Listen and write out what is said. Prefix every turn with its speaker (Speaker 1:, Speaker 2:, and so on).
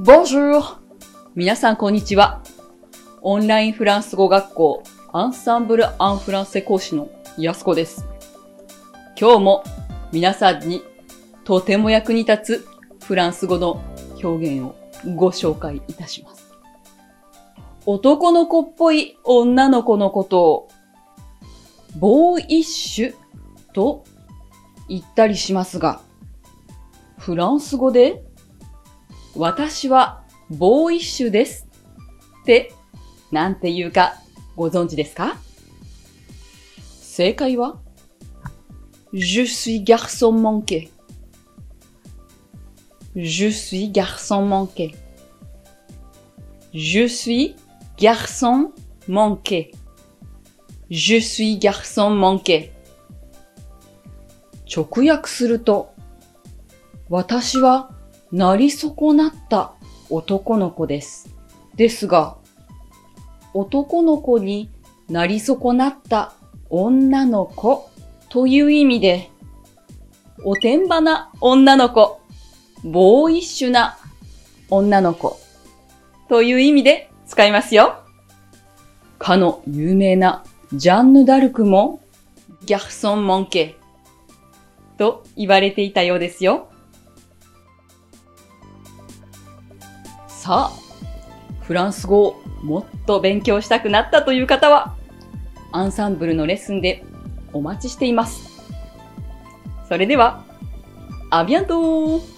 Speaker 1: Bonjour! 皆さんこんにちは。オンラインフランス語学校アンサンブル・アン・フランセ講師のやすこです。今日も皆さんにとても役に立つフランス語の表現をご紹介いたします。男の子っぽい女の子のことをボーイッシュと言ったりしますが、フランス語で私はボーイッシュですってなんて言うかご存知ですか正解は Je suis garçon manqué. Je suis garçon manqué. Je suis garçon manqué. Je suis garçon manqué. 直訳すると、私はなり損なった男の子です。ですが、男の子になり損なった女の子という意味で、おてんばな女の子、ボーイッシュな女の子という意味で使いますよ。かの有名なジャンヌ・ダルクもギャルソン・モンケと言われていたようですよ。さあ、フランス語をもっと勉強したくなったという方は、アンサンブルのレッスンでお待ちしています。それでは、アビアントー